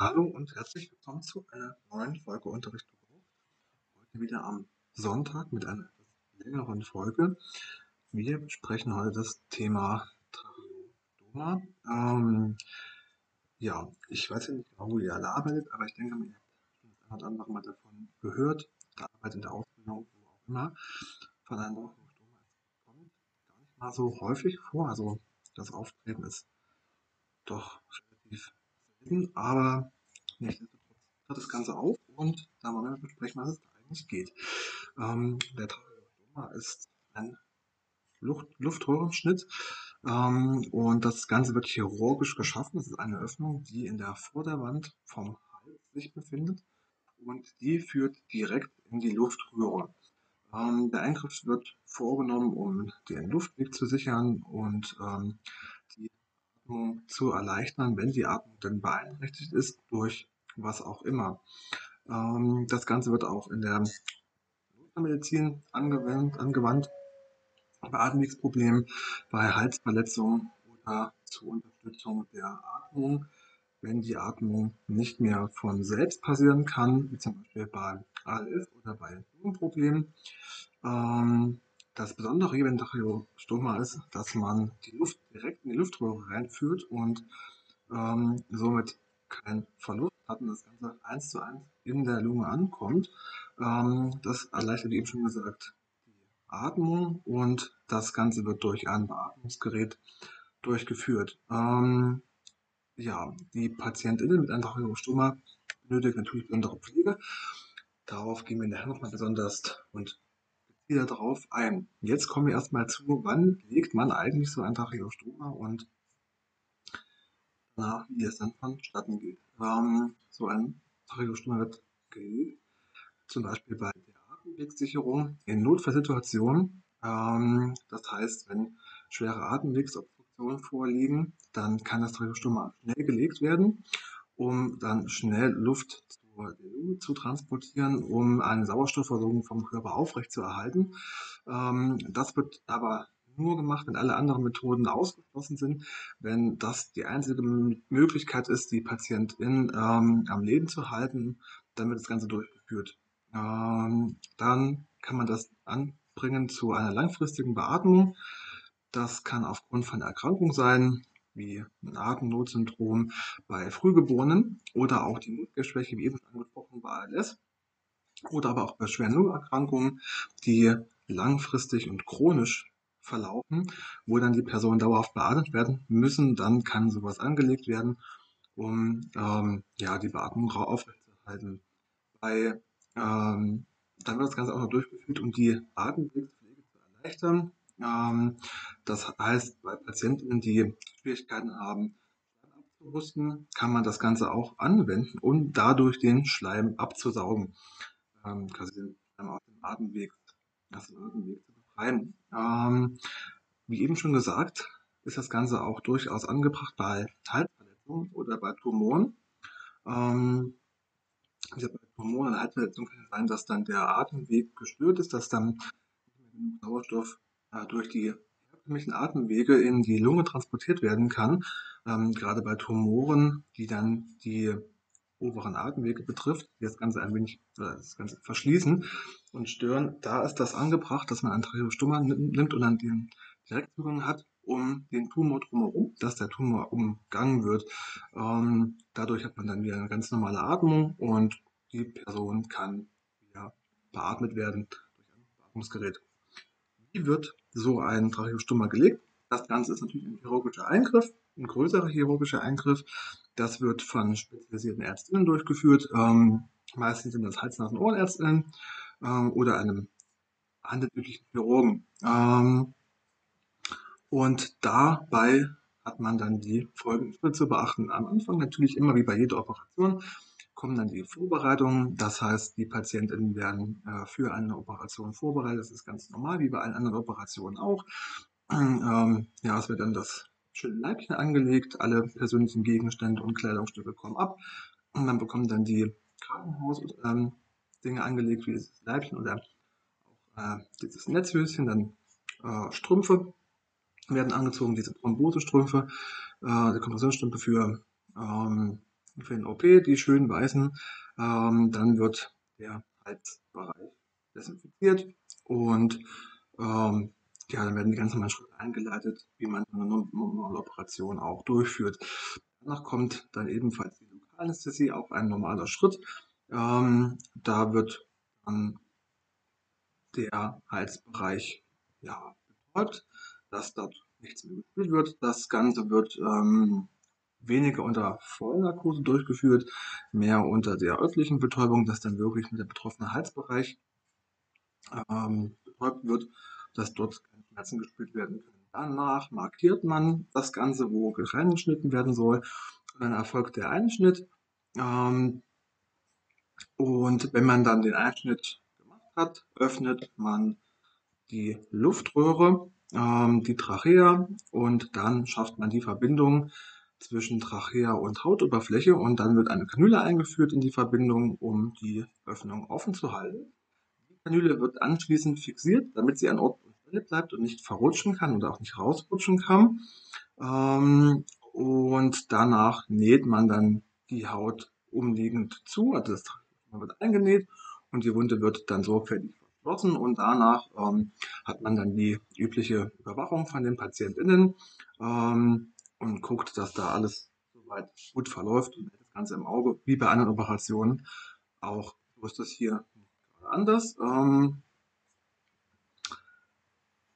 Hallo und herzlich willkommen zu einer neuen Folge Unterricht. Heute wieder am Sonntag mit einer längeren Folge. Wir besprechen heute das Thema Tracheodoma. Ähm, ja, ich weiß ja nicht genau, wo ihr alle arbeitet, aber ich denke, ihr habt das andere Mal davon gehört, der Arbeit in der Ausbildung, wo auch immer, von einem Tracheodoma. Es kommt gar nicht mal so häufig vor, also das Auftreten ist doch relativ selten, aber nichtsdestotrotz tritt das Ganze auf und da wollen wir besprechen, was es da eigentlich geht. Ähm, der Tracheostoma ist ein Luft Luftröhrenschnitt ähm, und das Ganze wird chirurgisch geschaffen. Das ist eine Öffnung, die in der Vorderwand vom Hals sich befindet und die führt direkt in die Luftröhre. Ähm, der Eingriff wird vorgenommen, um den Luftweg zu sichern und ähm, die Atmung zu erleichtern, wenn die Atmung dann beeinträchtigt ist durch was auch immer. Ähm, das Ganze wird auch in der Notfallmedizin angewandt, angewandt bei Atemwegsproblemen, bei Halsverletzungen oder zur Unterstützung der Atmung, wenn die Atmung nicht mehr von selbst passieren kann, wie zum Beispiel bei ALS oder bei Lungenproblemen. Ähm, das Besondere hier beim Tracheostoma ist, dass man die Luft direkt in die Luftröhre reinführt und ähm, somit keinen Verlust hat und das Ganze eins zu eins in der Lunge ankommt. Ähm, das erleichtert, eben schon gesagt, die Atmung und das Ganze wird durch ein Beatmungsgerät durchgeführt. Ähm, ja, die PatientInnen mit einem Tracheostoma benötigen natürlich besondere Pflege. Darauf gehen wir nachher nochmal besonders und wieder darauf ein. Jetzt kommen wir erstmal zu, wann legt man eigentlich so ein Tracheostoma und danach, wie es dann vonstatten geht. Ähm, so ein Tracheostoma wird gelegt, zum Beispiel bei der Atemwegssicherung in Notfallsituationen. Ähm, das heißt, wenn schwere Atemwegsobstruktionen vorliegen, dann kann das Tracheostoma schnell gelegt werden, um dann schnell Luft zu transportieren, um eine Sauerstoffversorgung vom Körper aufrechtzuerhalten. Ähm, das wird aber nur gemacht, wenn alle anderen Methoden ausgeschlossen sind, wenn das die einzige Möglichkeit ist, die Patientin ähm, am Leben zu halten, dann wird das Ganze durchgeführt. Ähm, dann kann man das anbringen zu einer langfristigen Beatmung. Das kann aufgrund von Erkrankung sein, wie ein Atemnotsyndrom bei Frühgeborenen oder auch die Mundgeschwäche, wie eben angesprochen, bei ALS oder aber auch bei schweren Lungenerkrankungen, die langfristig und chronisch verlaufen, wo dann die Personen dauerhaft beatmet werden müssen, dann kann sowas angelegt werden, um ähm, ja, die Beatmung aufrechtzuerhalten. Bei, ähm, dann wird das Ganze auch noch durchgeführt, um die Atemwegspflege zu erleichtern. Ähm, das heißt, bei Patienten, die Schwierigkeiten haben, abzuhusten, kann man das Ganze auch anwenden, um dadurch den Schleim abzusaugen, ähm, quasi den Schleim aus dem Atemweg, zu befreien. Ähm, wie eben schon gesagt, ist das Ganze auch durchaus angebracht bei Halsverletzungen oder bei Tumoren. Ähm, bei Tumoren und Halsverletzungen kann es sein, dass dann der Atemweg gestört ist, dass dann Sauerstoff durch die herkömmlichen Atemwege in die Lunge transportiert werden kann. Ähm, gerade bei Tumoren, die dann die oberen Atemwege betrifft, die das Ganze ein wenig äh, das Ganze verschließen und stören, da ist das angebracht, dass man einen Tracheostoma nimmt und dann den Direktzugang hat, um den Tumor drumherum, dass der Tumor umgangen wird. Ähm, dadurch hat man dann wieder eine ganz normale Atmung und die Person kann wieder beatmet werden durch ein Beatmungsgerät. Wie wird so ein Tracheostoma gelegt? Das Ganze ist natürlich ein chirurgischer Eingriff, ein größerer chirurgischer Eingriff. Das wird von spezialisierten Ärztinnen durchgeführt. Ähm, meistens sind das Hals-, Nasen-, Ohrenärztinnen ähm, oder einem handelsüblichen Chirurgen. Ähm, und dabei hat man dann die folgenden Schritte zu beachten. Am Anfang natürlich immer wie bei jeder Operation kommen dann die Vorbereitungen. Das heißt, die Patientinnen werden äh, für eine Operation vorbereitet. Das ist ganz normal, wie bei allen anderen Operationen auch. Ähm, ja, es wird dann das schöne Leibchen angelegt, alle persönlichen Gegenstände und Kleidungsstücke kommen ab. Und dann bekommen dann die Krankenhaus-Dinge ähm, angelegt, wie dieses Leibchen oder äh, dieses Netzhöschen, dann äh, Strümpfe werden angezogen, diese Thrombosestrümpfe, äh, die Kompressionsstrümpfe für ähm, für den OP, die schön weißen. Ähm, dann wird der Halsbereich desinfiziert und ähm, ja, dann werden die ganzen Schritte eingeleitet, wie man eine normale Operation auch durchführt. Danach kommt dann ebenfalls die Lokalanästhesie, auch ein normaler Schritt. Ähm, da wird dann der Halsbereich ja, betäubt, dass dort nichts mehr gefühlt wird. Das Ganze wird ähm, weniger unter Vollnarkose durchgeführt, mehr unter der örtlichen Betäubung, dass dann wirklich mit der betroffene Halsbereich ähm, betäubt wird, dass dort keine Schmerzen gespürt werden können. Danach markiert man das Ganze, wo reingeschnitten werden soll. Dann erfolgt der Einschnitt. Ähm, und wenn man dann den Einschnitt gemacht hat, öffnet man die Luftröhre, ähm, die Trachea und dann schafft man die Verbindung zwischen Trachea und Hautoberfläche und dann wird eine Kanüle eingeführt in die Verbindung, um die Öffnung offen zu halten. Die Kanüle wird anschließend fixiert, damit sie an Ort und Stelle bleibt und nicht verrutschen kann oder auch nicht rausrutschen kann. Ähm, und danach näht man dann die Haut umliegend zu, also das wird eingenäht und die Wunde wird dann sorgfältig verschlossen und danach ähm, hat man dann die übliche Überwachung von den PatientInnen. Ähm, und guckt, dass da alles soweit gut verläuft und das Ganze im Auge, wie bei anderen Operationen auch. So ist das hier anders. Ähm,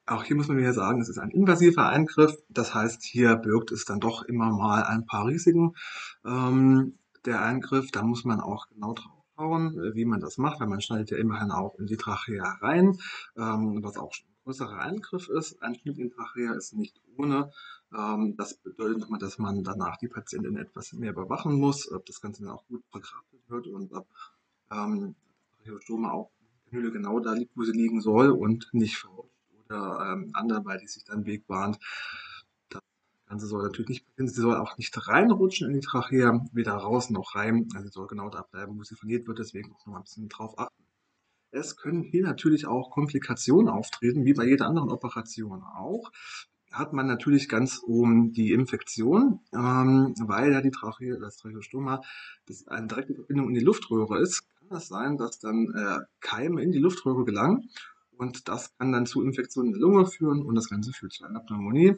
auch hier muss man wieder sagen, es ist ein invasiver Eingriff. Das heißt, hier birgt es dann doch immer mal ein paar Risiken. Ähm, der Eingriff, da muss man auch genau drauf schauen, wie man das macht, weil man schneidet ja immerhin auch in die Trachea rein, ähm, was auch schon ein größerer Eingriff ist. Ein Schnitt in Trachea ist nicht ohne das bedeutet nochmal, dass man danach die Patientin etwas mehr überwachen muss, ob das Ganze dann auch gut verkraftet wird und ob ähm, Tracheostome auch Hülle genau da liegt, wo sie liegen soll und nicht verrutscht oder ähm, anderweitig sich dann Weg bahnt. Das Ganze soll natürlich nicht beginnen. Sie soll auch nicht reinrutschen in die Trachea, weder raus noch rein. Also sie soll genau da bleiben, wo sie verliert wird. Deswegen auch noch ein bisschen drauf achten. Es können hier natürlich auch Komplikationen auftreten, wie bei jeder anderen Operation auch hat man natürlich ganz oben die Infektion, ähm, weil ja die Trache, das Tracheostoma das eine direkte Verbindung in die Luftröhre ist, kann es sein, dass dann äh, Keime in die Luftröhre gelangen? Und das kann dann zu Infektionen in der Lunge führen und das Ganze führt zu einer Pneumonie.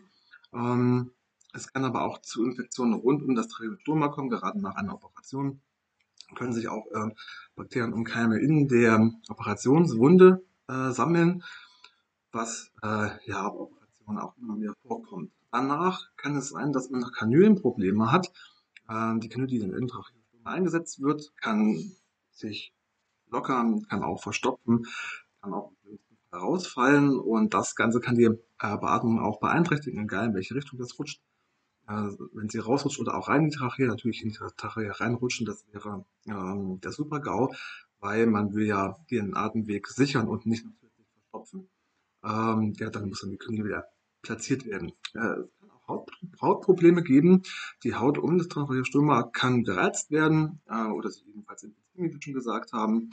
Ähm, es kann aber auch zu Infektionen rund um das Tracheostoma kommen, gerade nach einer Operation. Können sich auch äh, Bakterien und Keime in der Operationswunde äh, sammeln, was äh, ja man auch immer mehr vorkommt. Danach kann es sein, dass man noch Kanülenprobleme hat. Ähm, die Kanüle, die in der Intracheostome eingesetzt wird, kann sich lockern, kann auch verstopfen, kann auch herausfallen und das Ganze kann die äh, Beatmung auch beeinträchtigen, egal in welche Richtung das rutscht. Äh, wenn sie rausrutscht oder auch rein in die Trachea, natürlich in die Trachea reinrutschen, das wäre ähm, der Super-GAU, weil man will ja den Atemweg sichern und nicht natürlich verstopfen. Ähm, ja, dann muss dann die Kanüle wieder platziert werden. Es kann auch Haut, Hautprobleme geben. Die Haut um das Tracheostoma kann gereizt werden äh, oder sich ebenfalls infizieren, wie wir schon gesagt haben.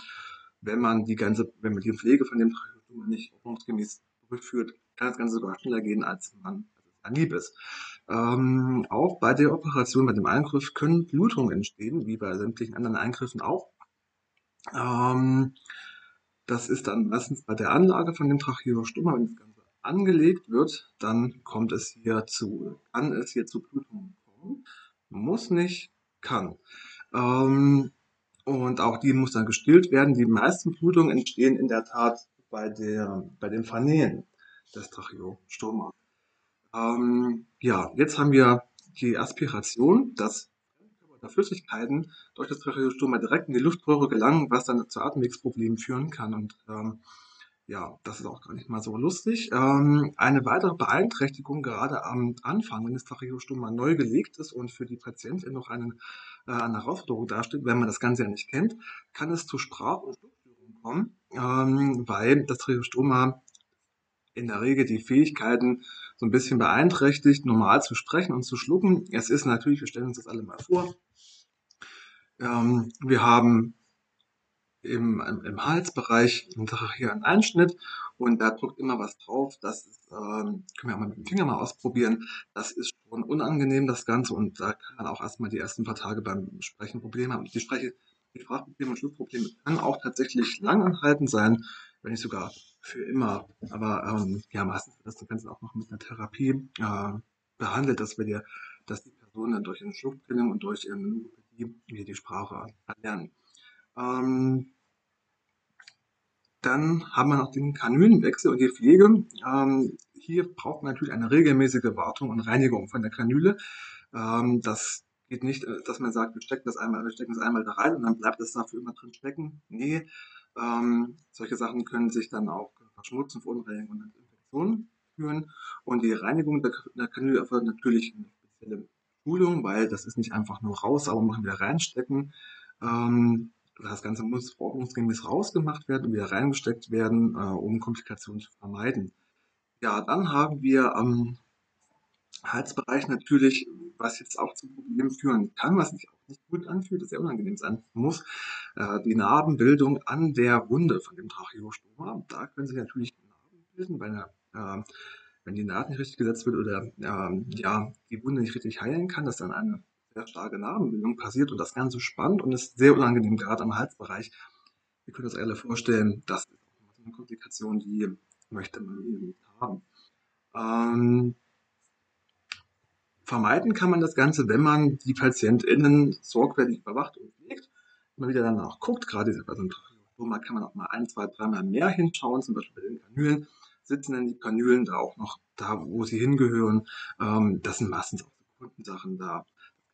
Wenn man die ganze, wenn man die Pflege von dem Tracheostoma nicht ordnungsgemäß durchführt, kann das Ganze sogar schneller gehen, als man als lieb ist. Ähm, auch bei der Operation, bei dem Eingriff können Blutungen entstehen, wie bei sämtlichen anderen Eingriffen auch. Ähm, das ist dann meistens bei der Anlage von dem Tracheostoma, wenn das Ganze angelegt wird, dann kommt es hier zu, kann es hier zu Blutungen kommen. Muss nicht, kann. Ähm, und auch die muss dann gestillt werden. Die meisten Blutungen entstehen in der Tat bei, der, bei dem Vernähen des Tracheostoma. Ähm, ja, jetzt haben wir die Aspiration, dass Flüssigkeiten durch das Tracheostoma direkt in die Luftröhre gelangen, was dann zu Atemwegsproblemen führen kann. Und ähm, ja, das ist auch gar nicht mal so lustig. Ähm, eine weitere Beeinträchtigung, gerade am Anfang, wenn das Tracheostoma neu gelegt ist und für die Patientin noch einen, äh, eine Herausforderung darstellt, wenn man das Ganze ja nicht kennt, kann es zu Sprach- und Schluckstörungen kommen, ähm, weil das Tracheostoma in der Regel die Fähigkeiten so ein bisschen beeinträchtigt, normal zu sprechen und zu schlucken. Es ist natürlich, wir stellen uns das alle mal vor, ähm, wir haben im, im Halsbereich hier einen Einschnitt und da drückt immer was drauf. Das ist, ähm, können wir auch mal mit dem Finger mal ausprobieren. Das ist schon unangenehm, das Ganze. Und da kann man auch erstmal die ersten paar Tage beim Sprechen Probleme haben. Die Spreche, die Sprachprobleme und Schluckprobleme können auch tatsächlich lang anhalten sein, wenn nicht sogar für immer. Aber ähm, ja, meistens wird das Ganze auch noch mit einer Therapie äh, behandelt, dass wir dir, dass die Personen dann durch eine Schlucktraining und durch eine Logopädie die Sprache erlernen. Ähm, dann haben wir noch den Kanülenwechsel und die Pflege. Ähm, hier braucht man natürlich eine regelmäßige Wartung und Reinigung von der Kanüle. Ähm, das geht nicht, äh, dass man sagt, wir stecken das einmal, wir stecken das einmal da rein und dann bleibt es dafür immer drin stecken. Nee, ähm, solche Sachen können sich dann auch verschmutzen, verunreinigen und Infektionen führen. Und die Reinigung der, der Kanüle erfolgt natürlich eine spezielle Schulung, weil das ist nicht einfach nur raus, aber machen wieder reinstecken. Ähm, das Ganze muss ordnungsgemäß rausgemacht werden und wieder reingesteckt werden, äh, um Komplikationen zu vermeiden. Ja, dann haben wir am Halsbereich natürlich, was jetzt auch zu Problemen führen kann, was sich auch nicht gut anfühlt, sehr unangenehm sein muss, äh, die Narbenbildung an der Wunde von dem Tracheostoma. Da können sich natürlich Narben bilden, weil äh, wenn die Naht nicht richtig gesetzt wird oder äh, ja, die Wunde nicht richtig heilen kann, dass dann eine sehr starke Narbenbildung passiert und das Ganze spannt und ist sehr unangenehm, gerade am Halsbereich. Ihr könnt euch alle vorstellen, das ist eine Komplikation, die möchte man nicht haben. Ähm, vermeiden kann man das Ganze, wenn man die PatientInnen sorgfältig überwacht und pflegt, immer wieder danach guckt, gerade bei so einem kann man auch mal ein, zwei, dreimal mehr hinschauen, zum Beispiel bei den Kanülen. Sitzen denn die Kanülen da auch noch da, wo sie hingehören? Ähm, das sind meistens auch Sekundensachen da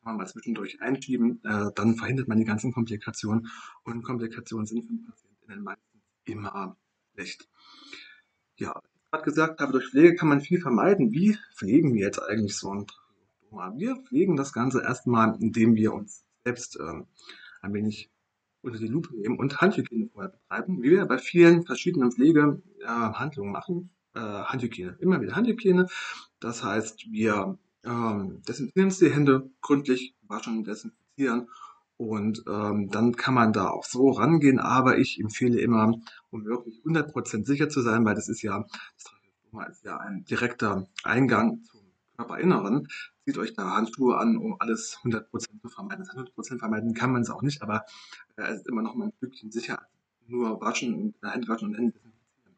kann man mal zwischendurch einschieben, äh, dann verhindert man die ganzen Komplikationen und Komplikationen sind für den Patienten meistens immer schlecht. Ja, gerade gesagt habe, durch Pflege kann man viel vermeiden. Wie pflegen wir jetzt eigentlich so ein Tracheostoma? Wir pflegen das Ganze erstmal, indem wir uns selbst äh, ein wenig unter die Lupe nehmen und Handhygiene vorher betreiben, wie wir bei vielen verschiedenen Pflegehandlungen äh, machen. Äh, Handhygiene, immer wieder Handhygiene. Das heißt, wir ähm, desinfizieren Sie die Hände gründlich waschen, desinfizieren und ähm, dann kann man da auch so rangehen. Aber ich empfehle immer, um wirklich 100% sicher zu sein, weil das ist ja, das ist ja ein direkter Eingang zum Körperinneren. Zieht euch da Handschuhe an, um alles 100% zu vermeiden. Das 100% vermeiden kann man es auch nicht, aber äh, es ist immer noch mal ein Stückchen sicher. Nur waschen und äh, Hände und Hände desinfizieren.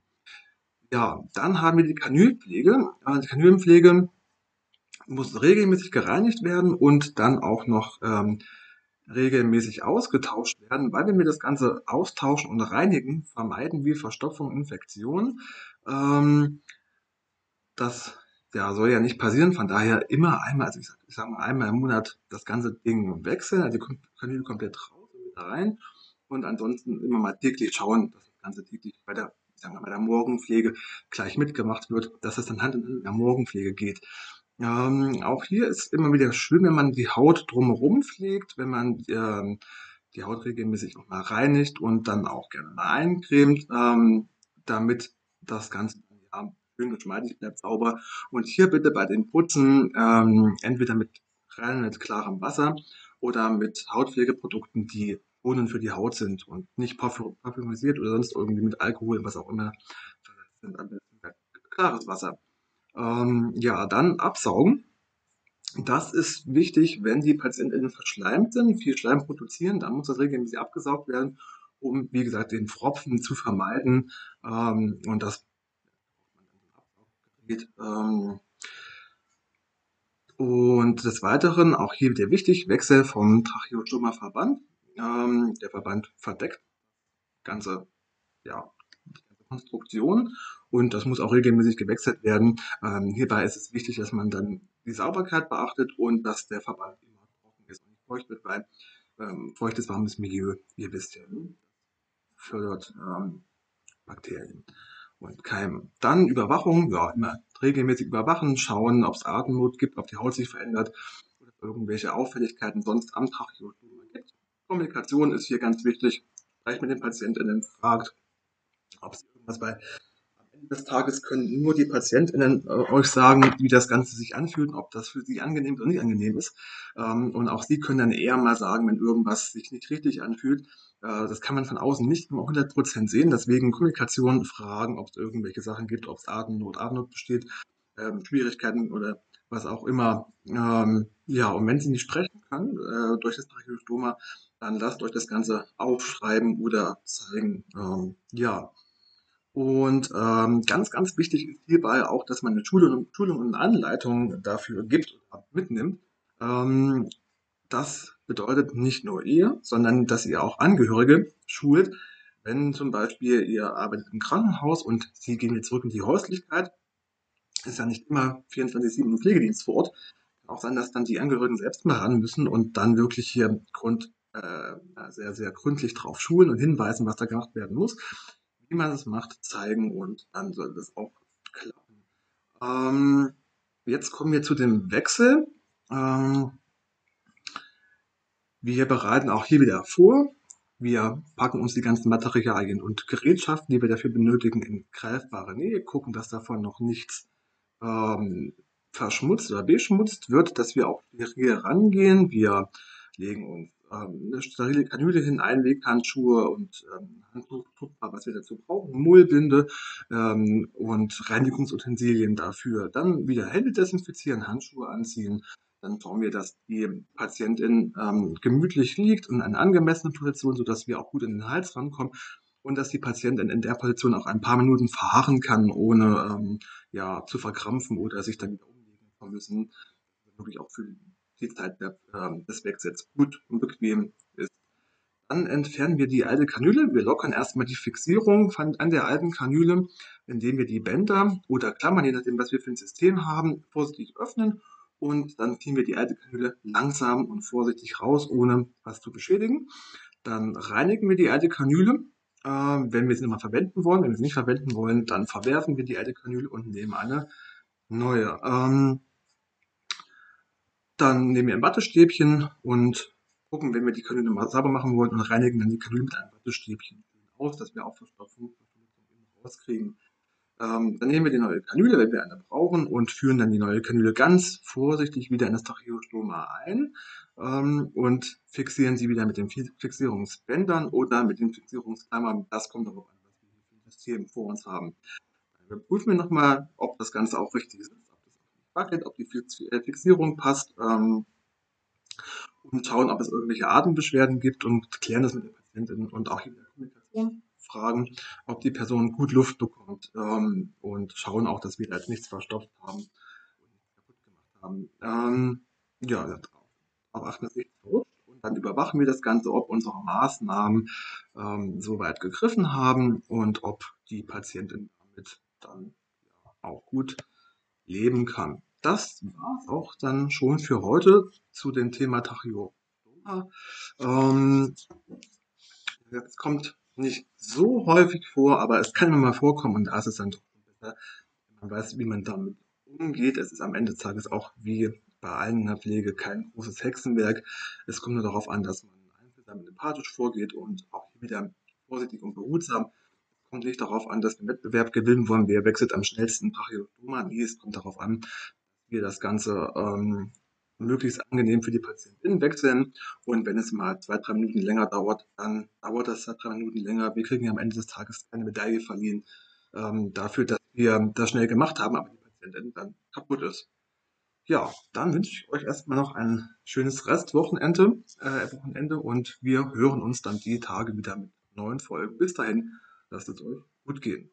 Ja, dann haben wir die Kanülpflege. Äh, die Kanülenpflege muss regelmäßig gereinigt werden und dann auch noch ähm, regelmäßig ausgetauscht werden, weil wenn wir das Ganze austauschen und reinigen, vermeiden wir Verstopfung, Infektion. Ähm, das ja, soll ja nicht passieren, von daher immer einmal, also ich sage sag mal einmal im Monat das ganze Ding wechseln, also die Kanüle komplett raus und wieder rein und ansonsten immer mal täglich schauen, dass das Ganze täglich bei der, sagen wir, bei der Morgenpflege gleich mitgemacht wird, dass es dann Hand in Hand mit der Morgenpflege geht. Ähm, auch hier ist immer wieder schön, wenn man die Haut drumherum pflegt, wenn man ähm, die Haut regelmäßig auch mal reinigt und dann auch gerne mal eincremt, ähm, damit das Ganze ja, schön geschmeidig bleibt, sauber. Und hier bitte bei den Putzen ähm, entweder mit rein mit klarem Wasser oder mit Hautpflegeprodukten, die schonend für die Haut sind und nicht parfümisiert oder sonst irgendwie mit Alkohol, was auch immer sind. Klares Wasser. Ähm, ja, dann absaugen. Das ist wichtig, wenn die Patientinnen verschleimt sind, viel Schleim produzieren, dann muss das regelmäßig abgesaugt werden, um, wie gesagt, den Pfropfen zu vermeiden. Ähm, und das. Ähm, und des Weiteren, auch hier wieder wichtig, Wechsel vom Tracheostoma-Verband. Ähm, der Verband verdeckt ganze, ja, Konstruktion und das muss auch regelmäßig gewechselt werden. Ähm, hierbei ist es wichtig, dass man dann die Sauberkeit beachtet und dass der Verband immer trocken ist und nicht feucht wird, weil ähm, feuchtes, warmes Milieu, ihr wisst ja, ne, fördert ähm, Bakterien und Keime. Dann Überwachung, ja, immer regelmäßig überwachen, schauen, ob es Atemnot gibt, ob die Haut sich verändert oder irgendwelche Auffälligkeiten sonst am Tracheostoma gibt. Kommunikation ist hier ganz wichtig. Gleich mit den Patientinnen fragt, ob es irgendwas bei des Tages können nur die PatientInnen äh, euch sagen, wie das Ganze sich anfühlt, ob das für sie angenehm oder nicht angenehm ist. Ähm, und auch sie können dann eher mal sagen, wenn irgendwas sich nicht richtig anfühlt. Äh, das kann man von außen nicht immer 100% sehen. Deswegen Kommunikation, Fragen, ob es irgendwelche Sachen gibt, ob es Atemnot, Atemnot besteht, ähm, Schwierigkeiten oder was auch immer. Ähm, ja, und wenn Sie nicht sprechen können äh, durch das Tracheostoma, dann lasst euch das Ganze aufschreiben oder zeigen. Ähm, ja. Und ähm, ganz, ganz wichtig ist hierbei auch, dass man eine Schulung, Schulung und Anleitung dafür gibt oder mitnimmt. Ähm, das bedeutet nicht nur ihr, sondern dass ihr auch Angehörige schult. Wenn zum Beispiel ihr arbeitet im Krankenhaus und sie gehen jetzt zurück in die Häuslichkeit, ist ja nicht immer 24-7 im Pflegedienst vor Ort. Kann auch sein, dass dann die Angehörigen selbst mal ran müssen und dann wirklich hier Grund, äh, sehr, sehr gründlich drauf schulen und hinweisen, was da gemacht werden muss. Wie man es macht, zeigen und dann soll das auch klappen. Ähm, jetzt kommen wir zu dem Wechsel. Ähm, wir bereiten auch hier wieder vor. Wir packen uns die ganzen Materialien und Gerätschaften, die wir dafür benötigen, in greifbare Nähe, gucken, dass davon noch nichts ähm, verschmutzt oder beschmutzt wird, dass wir auch hier rangehen. Wir legen uns ähm, eine sterile Kanüle hin, Einweghandschuhe und ähm, Handtuch, was wir dazu brauchen, Mullbinde ähm, und Reinigungsutensilien dafür. Dann wieder Hände desinfizieren, Handschuhe anziehen. Dann schauen wir, dass die Patientin ähm, gemütlich liegt und in einer angemessenen Position, sodass wir auch gut in den Hals rankommen und dass die Patientin in der Position auch ein paar Minuten verharren kann, ohne ähm, ja, zu verkrampfen oder sich dann wieder umlegen zu müssen. Wirklich auch für die Zeit der, äh, des Wechsels gut und bequem ist. Dann entfernen wir die alte Kanüle. Wir lockern erstmal die Fixierung an der alten Kanüle, indem wir die Bänder oder Klammern, je nachdem, was wir für ein System haben, vorsichtig öffnen und dann ziehen wir die alte Kanüle langsam und vorsichtig raus, ohne was zu beschädigen. Dann reinigen wir die alte Kanüle ähm, wenn wir sie nochmal verwenden wollen. Wenn wir sie nicht verwenden wollen, dann verwerfen wir die alte Kanüle und nehmen eine neue. Ähm, dann nehmen wir ein Wattestäbchen und gucken, wenn wir die Kanüle mal sauber machen wollen und reinigen dann die Kanüle mit einem Wattestäbchen aus, dass wir auch Verstopfung rauskriegen. Ähm, dann nehmen wir die neue Kanüle, wenn wir eine brauchen, und führen dann die neue Kanüle ganz vorsichtig wieder in das Tracheostoma ein ähm, und fixieren sie wieder mit den Fixierungsbändern oder mit den Fixierungsklammern. Das kommt darauf an, was wir ein System vor uns haben. Wir prüfen nochmal, ob das Ganze auch richtig ist, wackelt, ob die äh, Fixierung passt ähm, und schauen, ob es irgendwelche Atembeschwerden gibt und klären das mit der Patientin und auch in der Kommunikation fragen, ob die Person gut Luft bekommt ähm, und schauen auch, dass wir da jetzt nichts verstopft haben und kaputt gemacht haben. Ähm, ja, darauf achten, dass nichts verrutscht und dann überwachen wir das Ganze, ob unsere Maßnahmen ähm, soweit gegriffen haben und ob die Patientin damit dann ja, auch gut leben kann. Das war es auch dann schon für heute zu dem Thema Tracheostoma. Ähm, jetzt kommt nicht so häufig vor, aber es kann immer mal vorkommen und da ist es dann doch besser, wenn man weiß, wie man damit umgeht. Es ist am Ende des Tages auch wie bei allen in der Pflege kein großes Hexenwerk. Es kommt nur darauf an, dass man einfühlsam und empathisch vorgeht und auch wieder vorsichtig und behutsam. Kommt nicht darauf an, dass wir Wettbewerb gewinnen wollen, wer wechselt am schnellsten Tracheostoma. Nee, es kommt darauf an, dass wir das Ganze ähm, möglichst angenehm für die Patientin wechseln. Und wenn es mal zwei, drei Minuten länger dauert, dann dauert das zwei, drei Minuten länger. Wir kriegen ja am Ende des Tages keine Medaille verliehen ähm, dafür, dass wir das schnell gemacht haben, aber die Patientin dann kaputt ist. Ja, dann wünsche ich euch erstmal noch ein schönes Restwochenende äh, Wochenende und wir hören uns dann die Tage wieder mit neuen Folgen. Bis dahin, lasst es euch gut gehen.